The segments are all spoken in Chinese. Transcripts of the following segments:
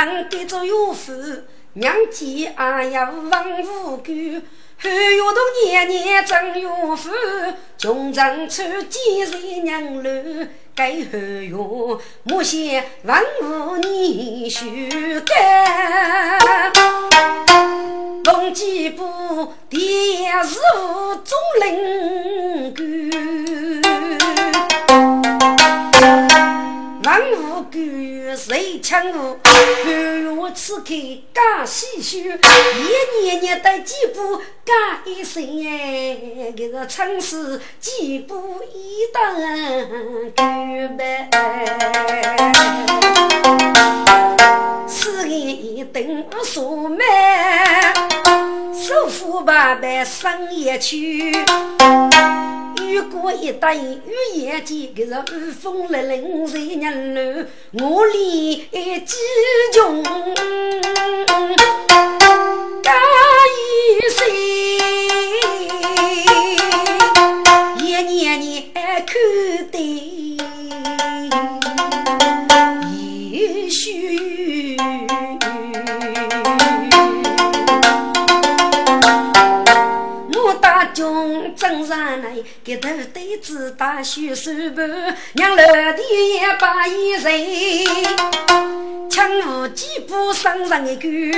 我们的做岳父。娘家啊呀王无辜，汉月洞年年争岳父，穷人出几岁娘楼，该后月莫嫌王无年须干，龙几步第是无中领官。万无故谁抢我？半月此刻刚唏嘘，一年年得几步干一生哎，这个城市几步一等干呗。四年一等数满，首富八百生一去。雨过一代雨夜间，可是雨风凛凛谁人路，我里几穷，干一生，一年年看对军征上来，给头对子打血手盘，娘老弟也把一人，枪无几步上上一句，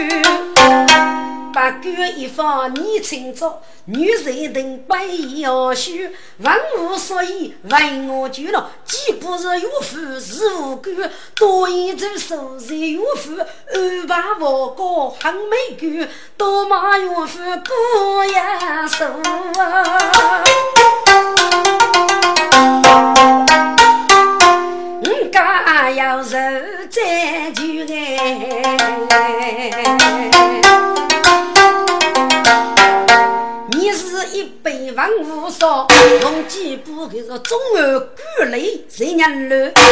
把官一方你清楚，女人等背要修，文无所以问我就了，既不是岳父是无辜，多一走手是岳父，安排我哥很美 good，多骂岳父不要说。我家要受再万无少，用几步给是中儿鼓励谁娘路？大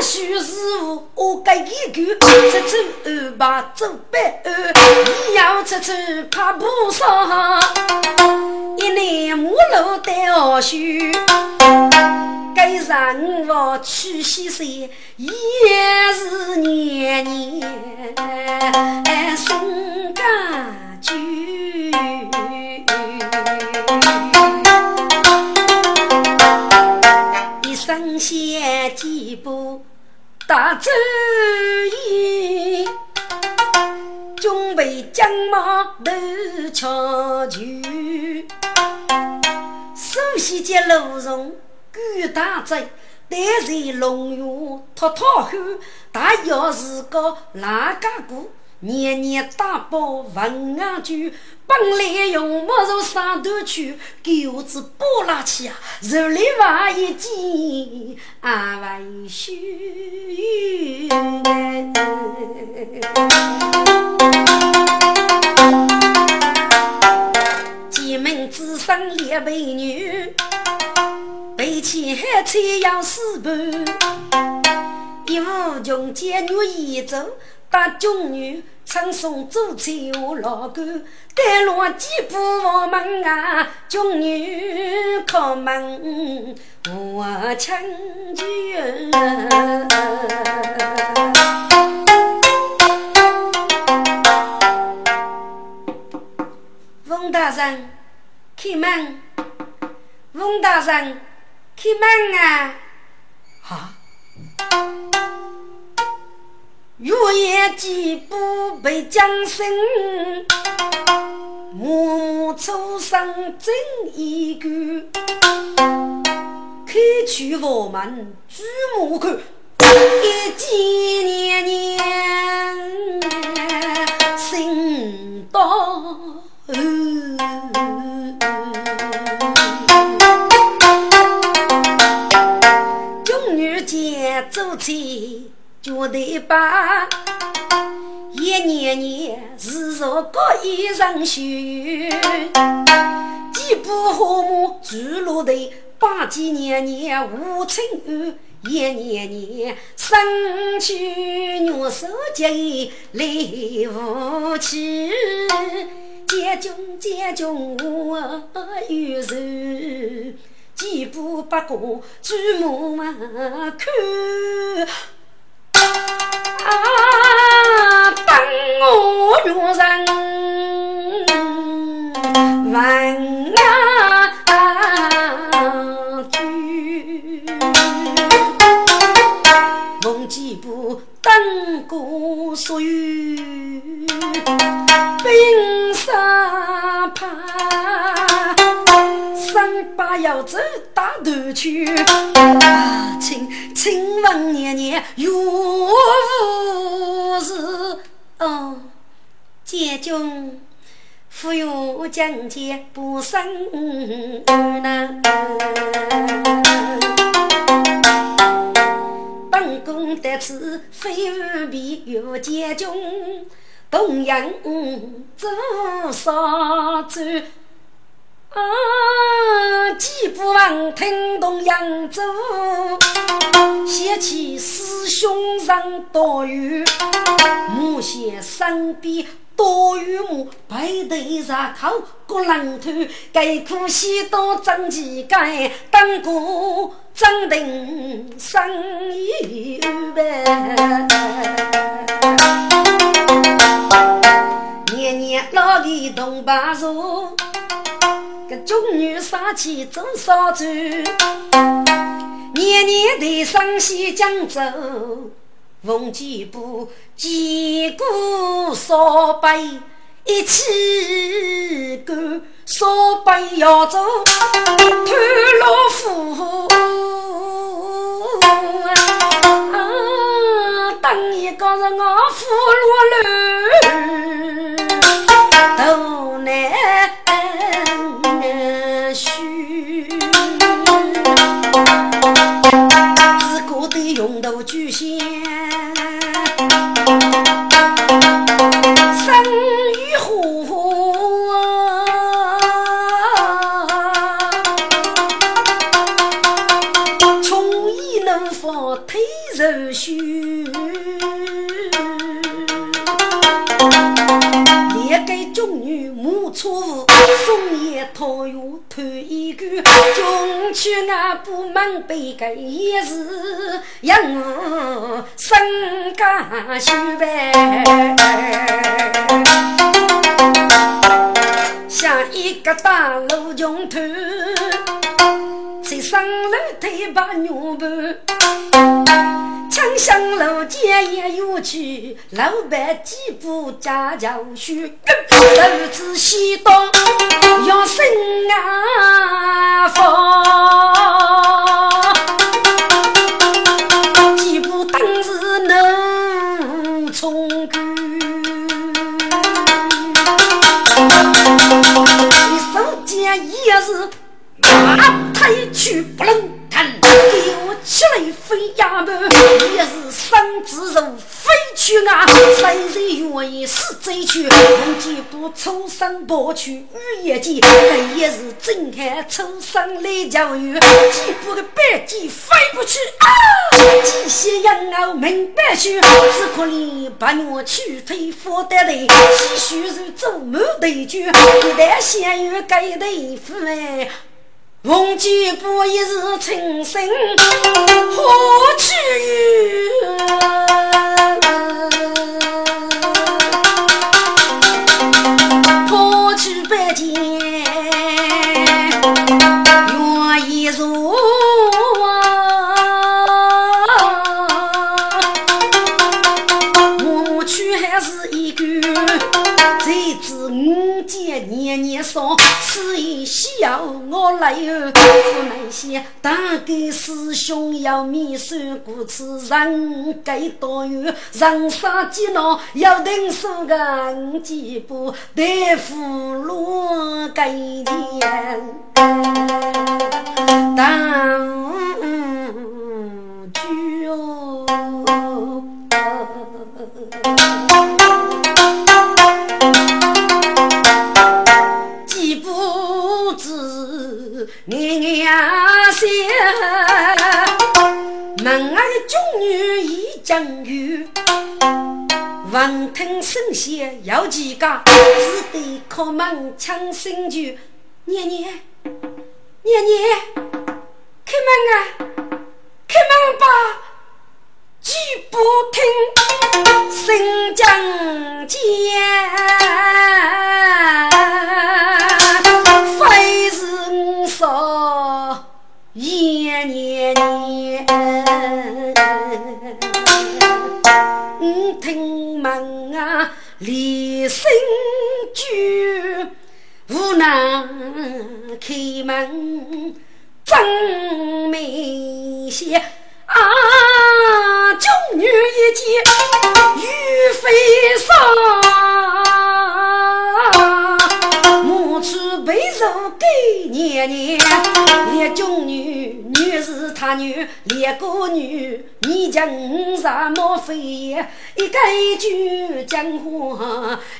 须师傅我该一句，出出二八走百二，你要出出怕不上，一年木路带二须，该让我去洗洗，也是年年生家居。一生先几步大走远，准备将马头瞧就。首先接路上赶大贼，待在龙院脱脱后，大要是个哪家姑？年年打包文安酒，本来用木肉上头去，狗子剥拉起啊，肉里挖一斤，啊为须。进门只生列美女，背起海菜要四盘，一无穷见女一走。大中女称颂做菜我老公，带路几步我门啊，中女靠门我亲眷。翁大人，开门！翁大人，开门啊！啊！月夜几步被江声，暮暮初生真一个。开去我们朱木口，一几年年心到。中女间走起。觉得把一年年日若各一人许，几步花木住落头，八几年年无春雨，一年年生去月手节来无期，结军结军我有仇，几步不过举马看。啊！等我女人问啊句，梦几步等过所有，冰沙怕。三把要走大头去，请请问年年有无事？哦，姐君，忽悠将姐不生难。本宫得此非无必有姐君，东阳做啥子？啊！几不忘听懂扬州，想起师兄人多雨，母贤身边多雨母，背对着口过冷头，该苦西多争气干，当过真定生意呗。年年老李同把手。个中女杀气走少走，年年的上西江州，逢几步几股烧白，一起干烧白要走，探老夫啊，等一个人我俘虏了，看一个，中去俺不门背个也是养我身家修呗。像一个大路穷头，在上楼梯把牛搬。枪响楼间也有去，老板几步家教书，儿子西东要生啊房，几步当时能从军，你手间也是马腿去不能。给我起来飞呀么，也是生之肉飞去啊！谁人愿意死追去？红几步出生跑去雨夜间，这也是睁开出生来教育。几步的白鸡飞不去啊！几些羊儿明白去，只可怜八月去腿发得累，几许是走马对酒，一旦相遇该对付哎。逢几步一日情深，何去因小我来哟。父那些大哥师兄要面算过此人该多远？人生几恼要等数个五几步，得俘虏该年当主哦。年年笑，门外的军女已将去，闻听声响有几家，只得叩门抢新酒。年年，年年，开门啊，开门吧！举不听，声将见。离声句，无能开门，真没些。啊！众女一见欲飞上，出背肉给娘娘。连众女女是他女，连个女你将什么非？一个就江湖，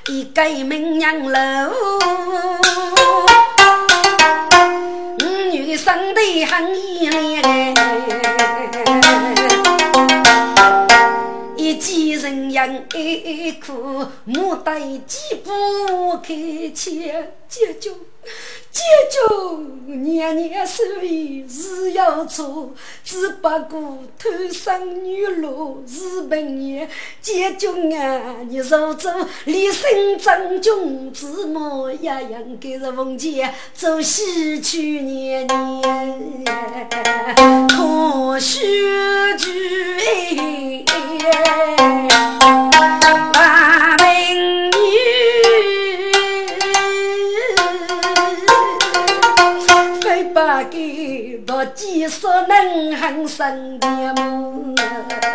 一个名娘楼。女生得很依恋，一见人样爱哭，莫待几步开腔，解救。解救年年手艺是要错，只不过偷生女路是本业。解救啊，你手走，立身正军，子母一样给着奉前走西去年年，可须知万民女。不给到几所能很生的梦。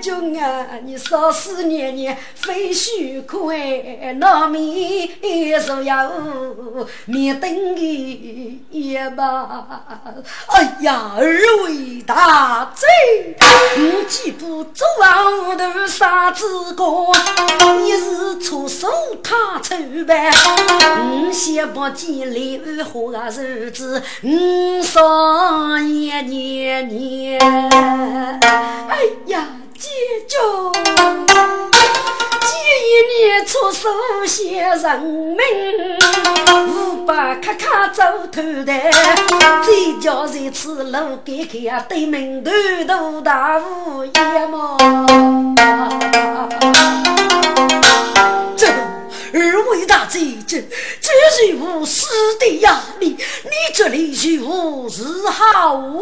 姐君啊，你少时年年非虚空哎，那面若要面等你也罢。哎呀，二位大贼，你既不走王头杀子哥，你是出手他丑呗？你先不见礼物和日子，你说年年年，哎呀！记住，这一年出手写人命，五百咔咔走头的，再叫这次路给开啊，对门头都大无言么？二位大贼，这这是无师的压力你这里是无是好呢？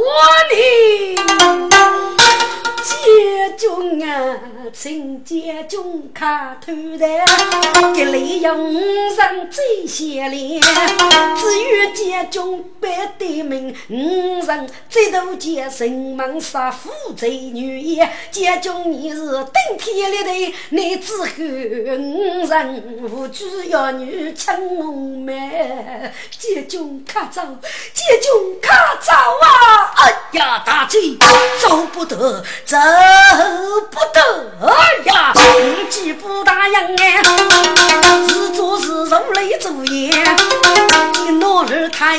解军啊，请解军看头的，这里有五人最贤良，只有解军白对门，五人最多见人门杀父贼女也。解军你是顶天立地，你之后五人无主要女青龙门，解军卡走，借军卡走啊！哎呀，大贼走不得，走。不得哎呀！你既不答应哎，是做是如雷作业，你哪儿开？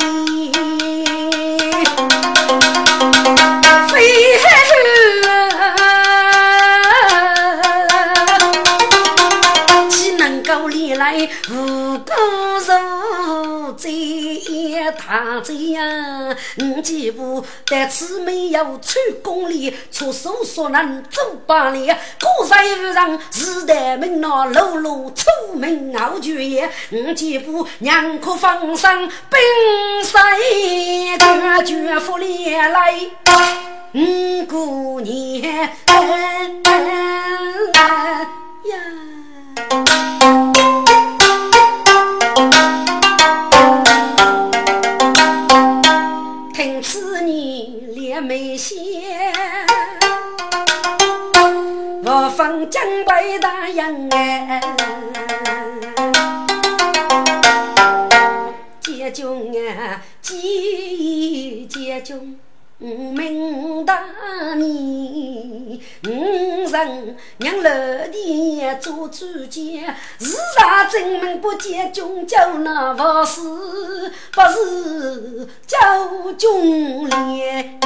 无辜受罪？大贼呀！你几步但此没有出宫里，出手所能走百里。古人无人时代门那喽喽出门傲绝也。你几步娘可放生冰水，绝绝福连来。五姑娘呀。没线，我放江北大营哎，解军啊，解军，明大年，五人娘老弟做主见，是啥正门不见中叫那不是不是叫中连？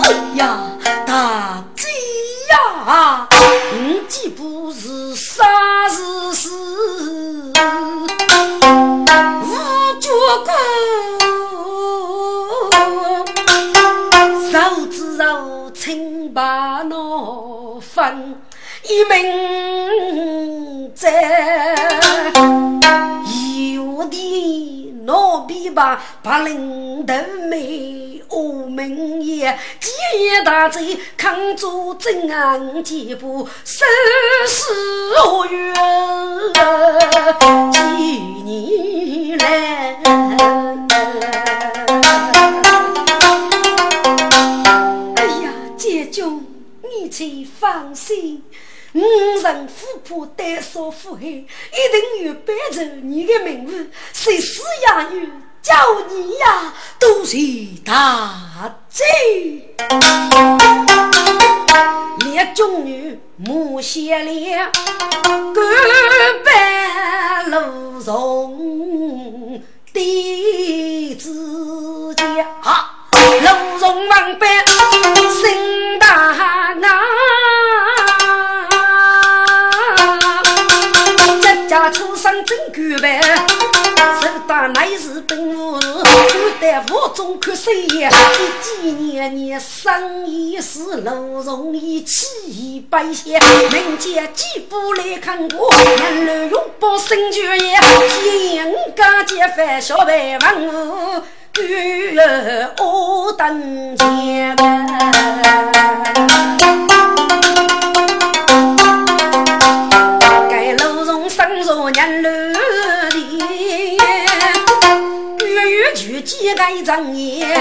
哎呀，大姐呀，你既不是啥事事，无脚骨。手指手清白闹分一名在，有的闹比吧，把领头妹我们也几大贼扛住正安几步，生死无缘几年来。你且放心，五人富婆单少富黑，一定有伴奏你的名字，谁死也？有叫你呀，都是大罪。列中女莫歇脸，干板路从弟子家。楼中忙板心大啊，家家出生真干板，手打乃是本无事，古代府中看谁呀？一几年年生意是楼中一起百姓，民间几步来看过，人类拥抱生绝也，天家结饭小白文女儿我等前，该路中生若年老的，月月去几个正言。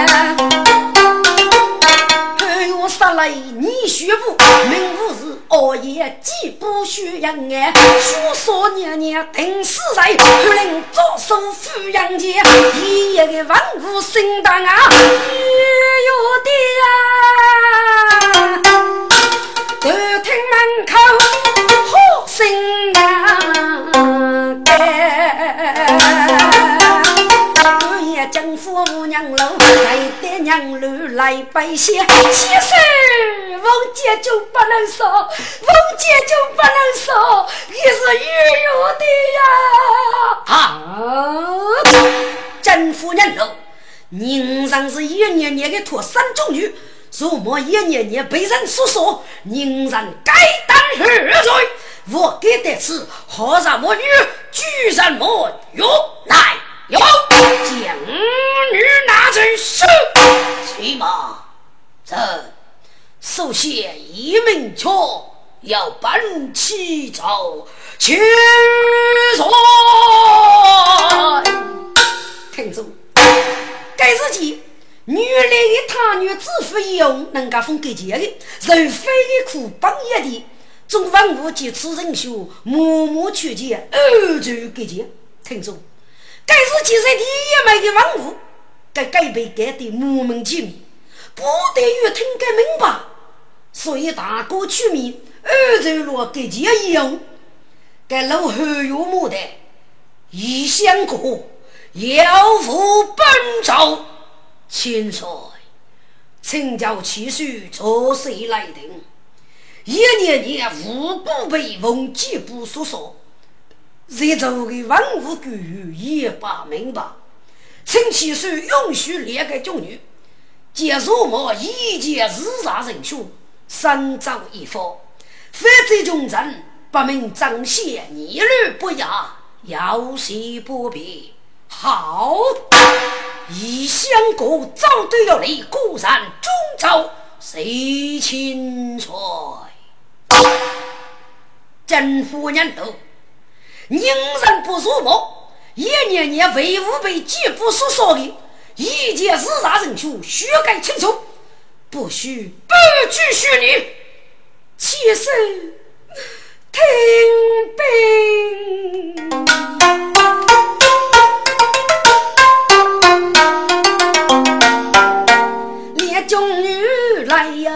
杀来你学步，名不是熬夜几不许养哎，书说年年定死在，不能左手抚养家，第一个万物生当啊，有的啊，都听门口好声啊，将父母娘老娘路来拜谢，其实王姐就不能说，王姐就不能说，你是有有的呀！啊，真夫娘老，宁上是一年年的托三种女，如莫一年年被人所说，宁上该当何罪？我给得此何什么女，居什么玉来？有将女拿去是，起码这首先一名错，要搬起走去说。听住，该日记，女来的他女子夫一用，能够分给钱的，人非的苦帮一的，中万物及此人修，默默去见，二就给钱。听住。该是其实第一枚的万物，该改被改的莫名其妙，不得于听个明白，所以大哥取名二走路给钱用，该老后有木的一相过，要负本朝。千岁，请教其书从谁来定？一年年无不被奉几部所说。在座的文武官员也不明白，请其书允许两个中女接受我一件自杀人凶，三招一方，犯罪忠臣不明彰显，逆律不雅，要挟不便。好，异相国早都要来，果然中招，谁清楚？真夫人都。宁人不入目，一年年为吾辈几不所说的，一介日杀人畜，血干清除，不许不句虚你起身听兵。烈将女来呀，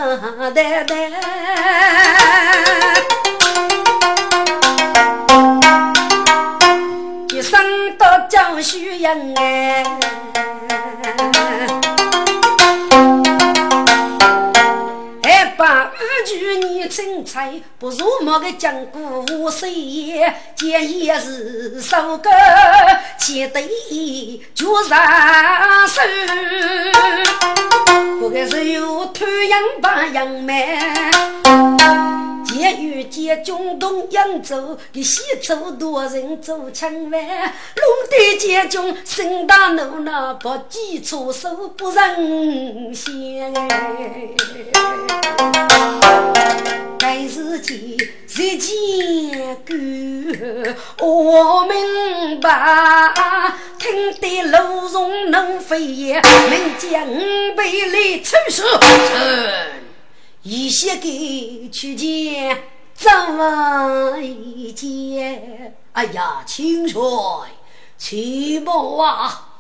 呆呆。须应哎。身材不如某个江湖无谁也，见也是首歌，写得就上手。不该是有土洋把洋蛮。见遇见中东扬州，给西楚多人做枪犯，龙的见中声大怒那不计出手不人先。该是见谁见过？我明白，听得楼中能飞也，门将被雷抽射。一些给去见，怎么一见？哎呀，青帅，齐宝啊！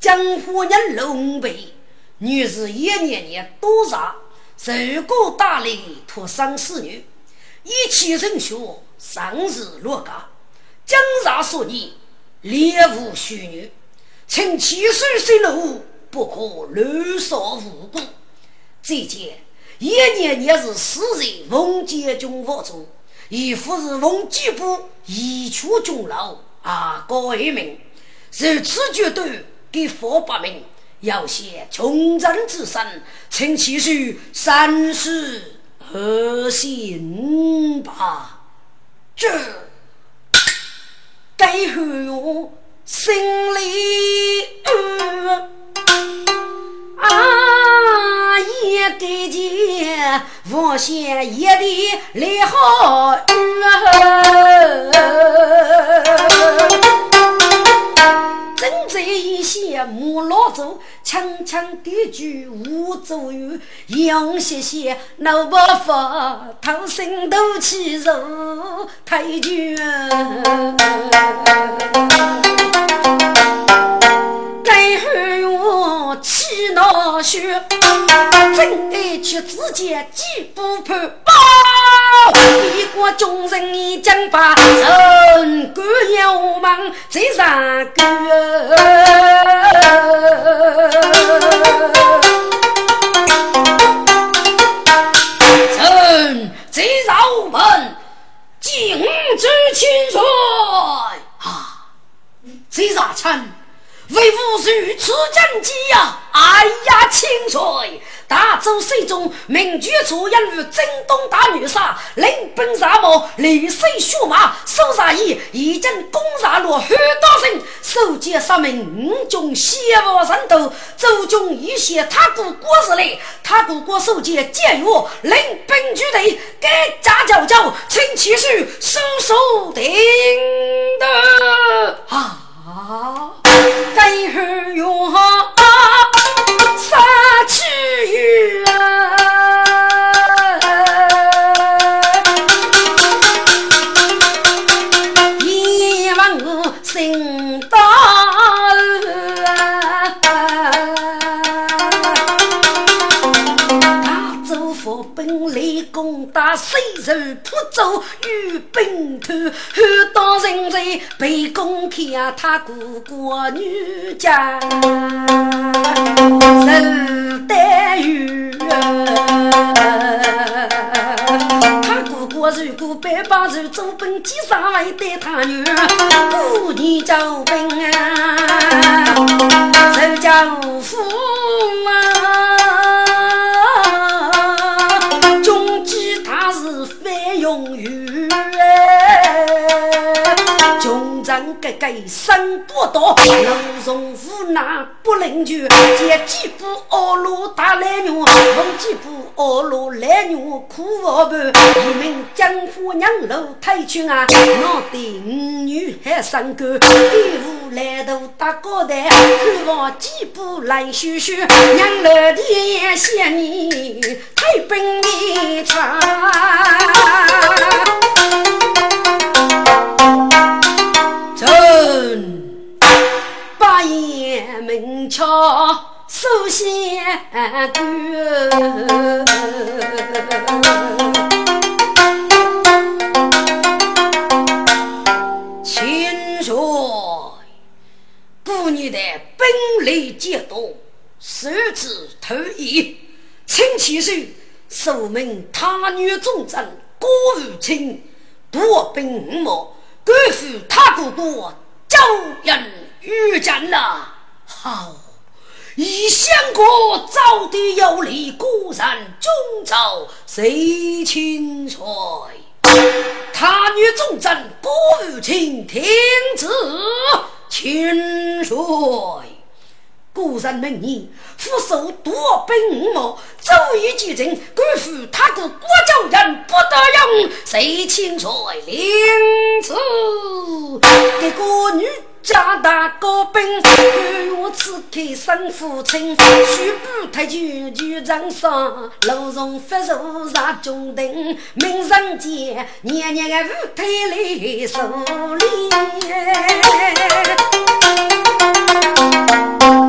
江湖人龙背，女子一年年多杀，受过大礼托生侍女，一气人学，生日落家。江杀说你猎物虚女，请七岁生路，不可乱杀无辜。再见。一年年是死在奉节军府中，一副是奉节部一处军老啊，高一名。如此决断，给佛八名，要写穷人之身，请其书三思而行吧。这该何用心里啊，也得见我先一的来好运正在一些木老走，轻轻的句无足语，杨些些老伯父偷心斗气肉太绝。气恼血，真爱去之间几不判。一国众人已将把人官要忙在上个，臣在上门敬旨亲率啊，在上臣。为父如此战机呀！哎呀，清水大周水中名举出因与征东大女杀，领兵杀马，立水血马，手杀义，一阵攻杀落很多人，手接杀命五军血往上头，周军一些他姑过日来，他姑过手接监狱，领兵举队，该家教教，请其手收收定的啊！该儿用杀去啊！攻打西人扑走与兵团，汉当人在被攻看他哥哥女家受待遇。他哥哥如果百把手走本，几上会带他女过年招兵啊，受家无父啊。人格格身不多，楼中无奈不领救，见几步恶路打来女，逢几步恶路来女苦无伴。一名江湖娘老太君啊，我的五女还生个，一户来头打高台，看望几步来羞羞，娘老的想你太本领长。臣八言明桥守仙关，秦帅解冻，手指投以，请其手，受命他女重症郭如清，夺兵五毛，赶赴他哥哥周人遇见了。好，一相国早的有利，果然中朝谁清帅？他女重臣郭如清，天子亲帅。古人明言：俯首夺兵五毛，周瑜击阵，官府他个国舅人不得用，谁亲率领此？这个女家大高兵，看我此刻生父亲，须不太君局长上，楼上发手杀中等，命人间年年个舞台来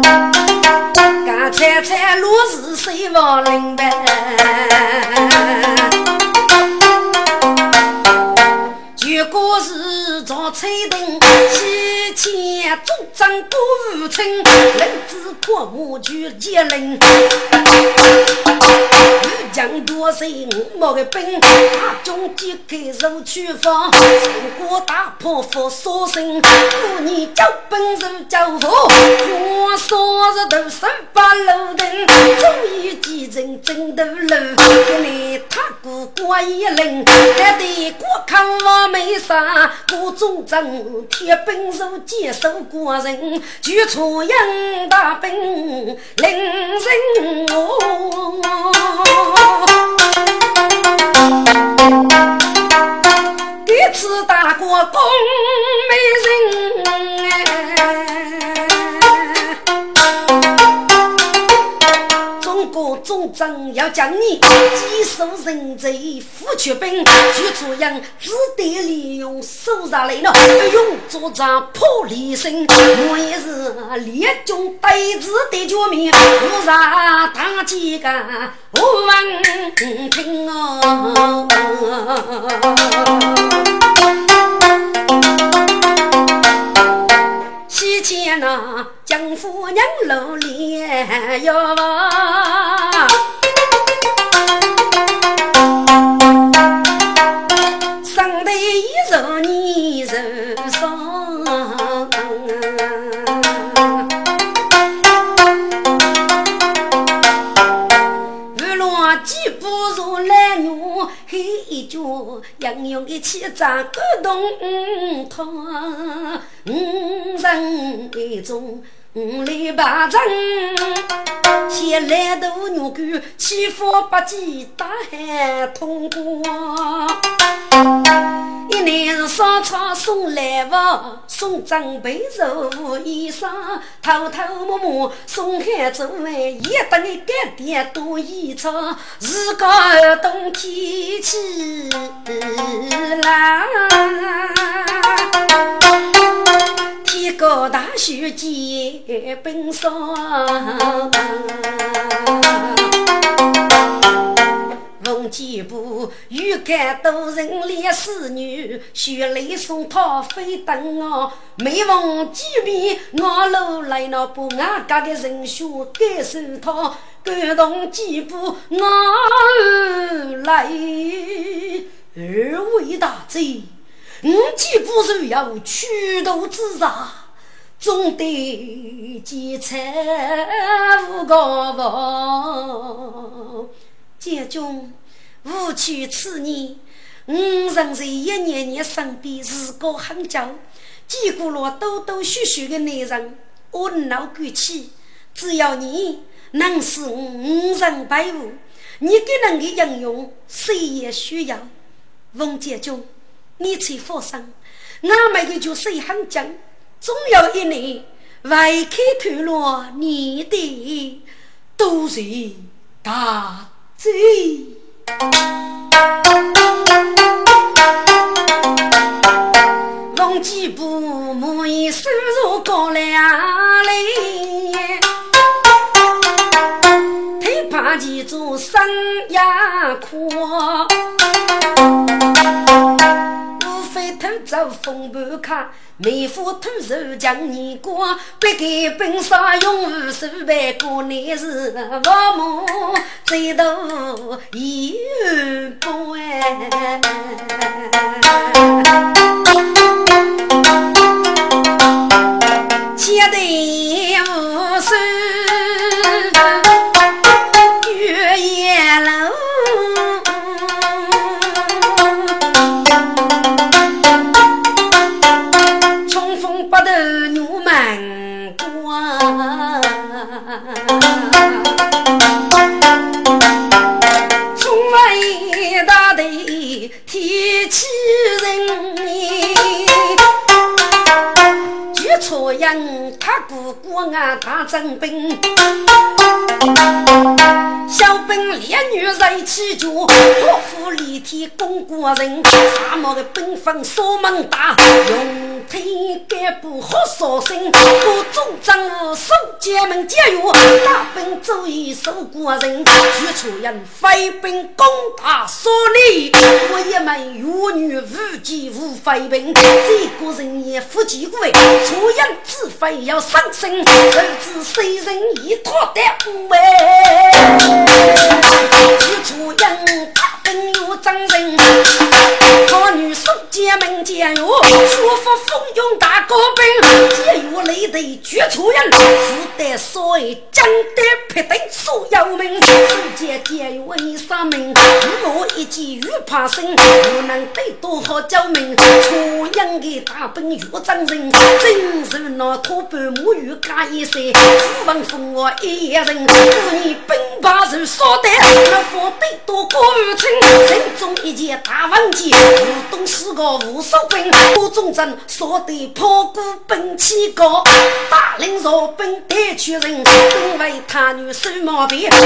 受猜猜落是谁望林白？如果是赵翠灯，主张过无情，人子破木就结人。欲将多谁莫个兵，大军揭开入去方，三国大破佛所生。过年交本事交佛，我说日头十八路灯，终于几阵争斗路，给你他哥过一轮，还得过看我没啥，过中正铁本事接手国人，举出杨大兵领人我。第次打过工没人。总长要将你接受人贼，夫却兵，就这样只得利用手上来了，用作战破离身。我也是列军对子的绝命，我让大几个我闻听哦。那江夫娘露脸哟。上头一人，一人黑一脚杨勇的气扎感动他，五人一中。五里八阵，先来渡牛沟，欺负八戒大海通过。一年是烧草送来物，送长辈肉衣裳，偷偷摸摸送海走完，也得你干爹多衣裳。日高冬天气冷。天高大雪结冰霜，逢几步欲盖多人烈士女，血泪送他飞登哦。每逢几面我路来那不俺家的人血该受他，感动几步我来二位大贼。五既不是要驱毒自杀，总得劫财无高房。家中无妻此年，五人在一年年身边日过很久，见过了多多许许的男人，我恼归起。只要你能使五人百物，你给人的应用，谁也需要。翁家中。你才放心，俺们的就是很紧，总有一年外开透露你的都是大罪。忘记不满意收入高了嘞，太怕记住生涯苦。走风波卡，梅花吐手将你过，别给本杀永无数百个男是我母最多一半兵，小兵烈女在起脚，破釜立天攻国人，沙漠的兵锋锁门大，用天干部好杀生，各种政务守家门节约，大兵走一守国人，举错人飞兵攻打所里，我也没。妇女无计无飞兵，这个人也不计贵，出言自非要伤身，儿子谁人一托的哎，一出言他本有真人，好女送姐门见哟，舒服风拥大高兵，节约雷队绝出人，福得所谓将得撇得所有命，世界节约你啥命，我一计越怕生。不能对多好救命，出营的大本越真人，真是那土半母鱼加一岁，只闻风我一人，你兵把人说得，那副对多过于称，人中一件大王剑，武东是个无手兵，郭忠贞说得破鼓奔起高，大领若兵带去人，因为他女手毛病，周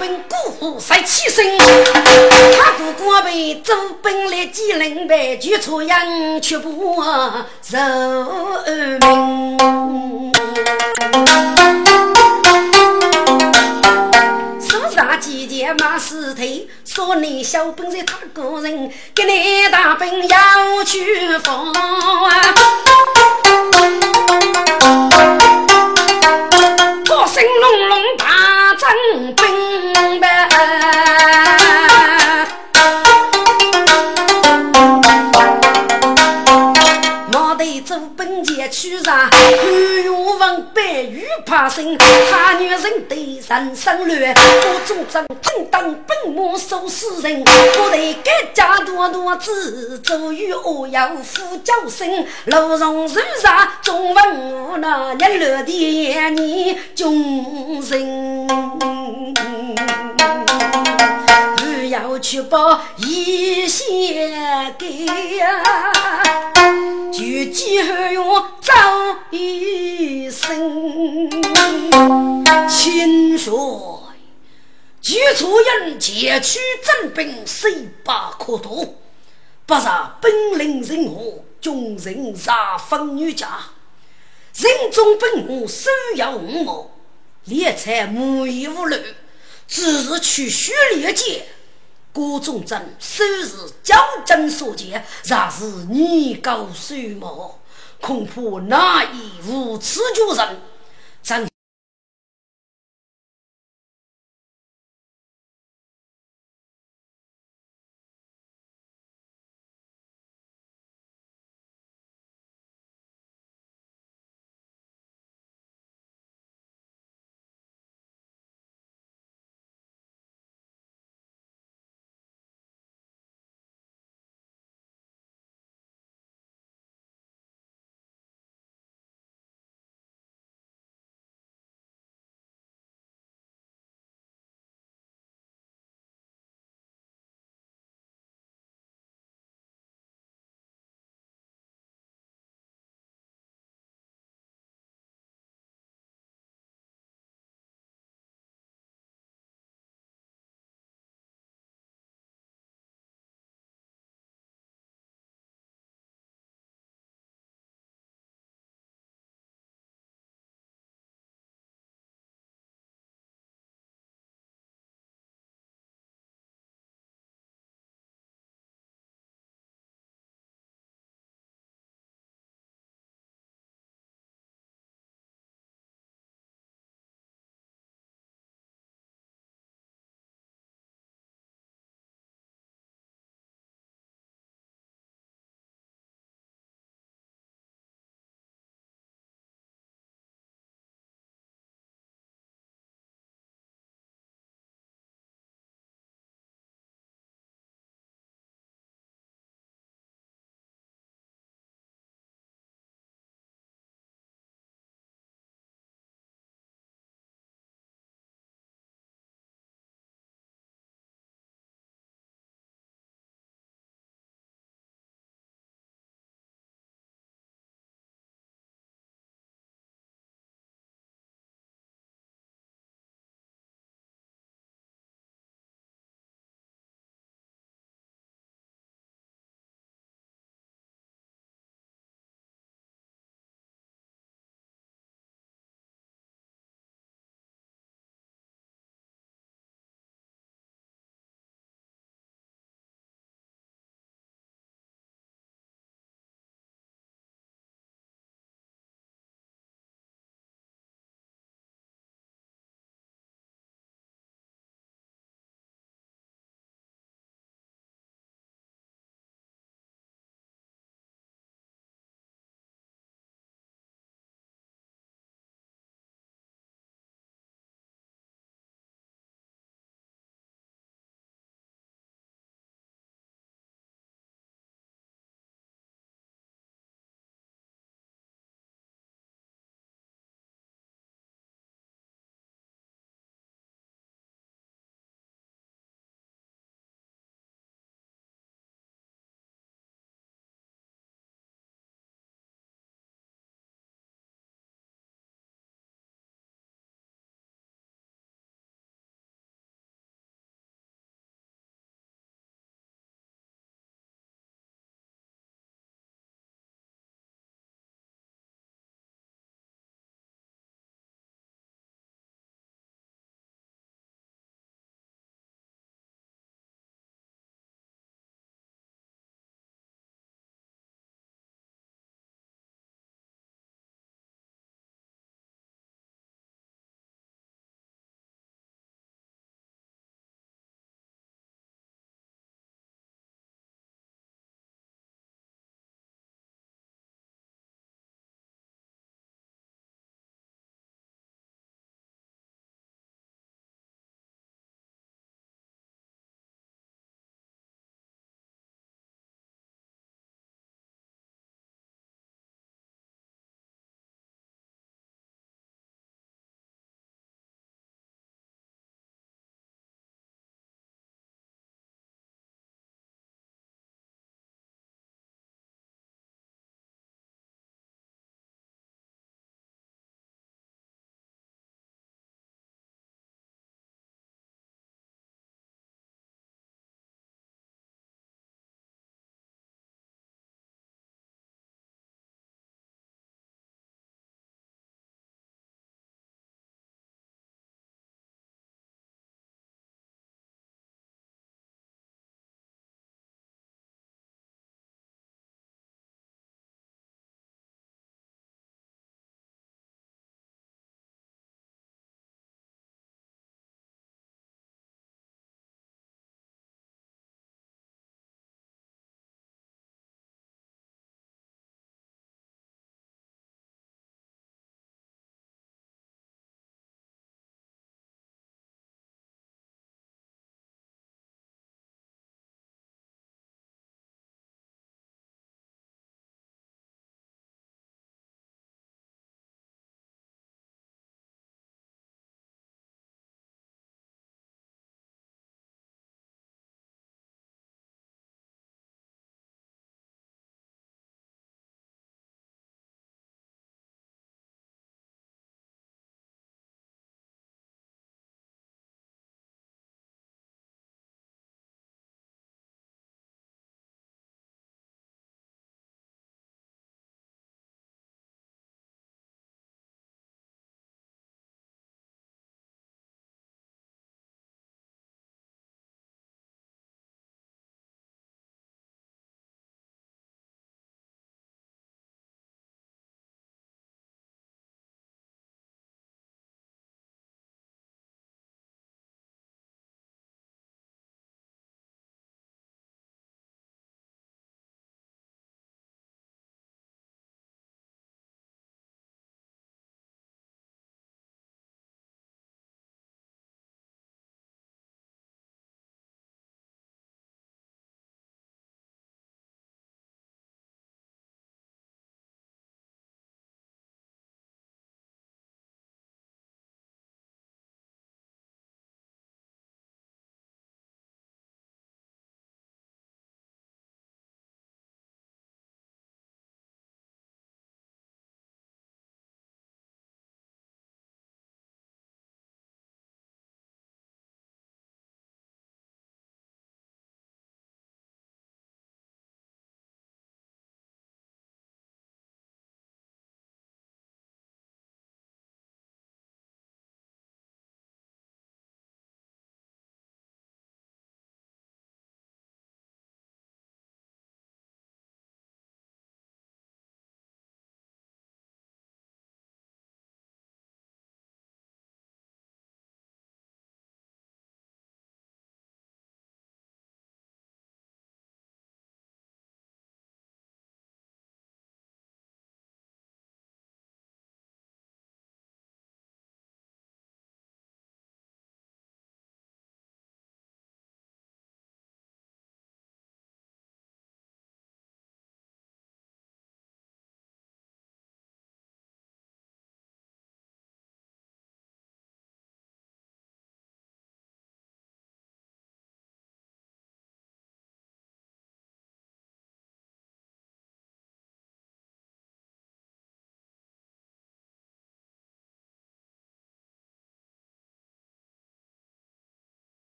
兵孤虎赛起身，他姑姑被周兵。来几领白举出洋，却不受命。爷马四腿，说你小本是他个人，给你大本要去封啊！我心隆隆大真兵呗，脑袋走本钱去上。问白雨怕生，他女人对人生乱，我主张正当本马收死人，我得改家多多子，周瑜我要呼叫声，楼上树上总问我那日落的夜你众人，要去把一些给呀。就几后用走一生，秦帅，举出人前去征兵，谁把可渡？不杀本领人和，众人杀分女家。人中本我手要五毛，猎财无依无虑，只是去血猎剑。郭忠贞虽是将军所见，然是你高岁暮，恐怕难以无此救人。